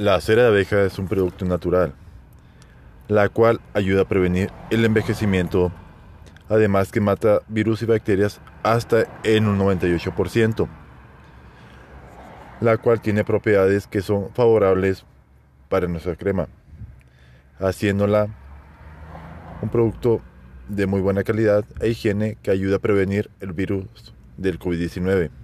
La cera de abeja es un producto natural, la cual ayuda a prevenir el envejecimiento, además que mata virus y bacterias hasta en un 98%, la cual tiene propiedades que son favorables para nuestra crema, haciéndola un producto de muy buena calidad e higiene que ayuda a prevenir el virus del COVID-19.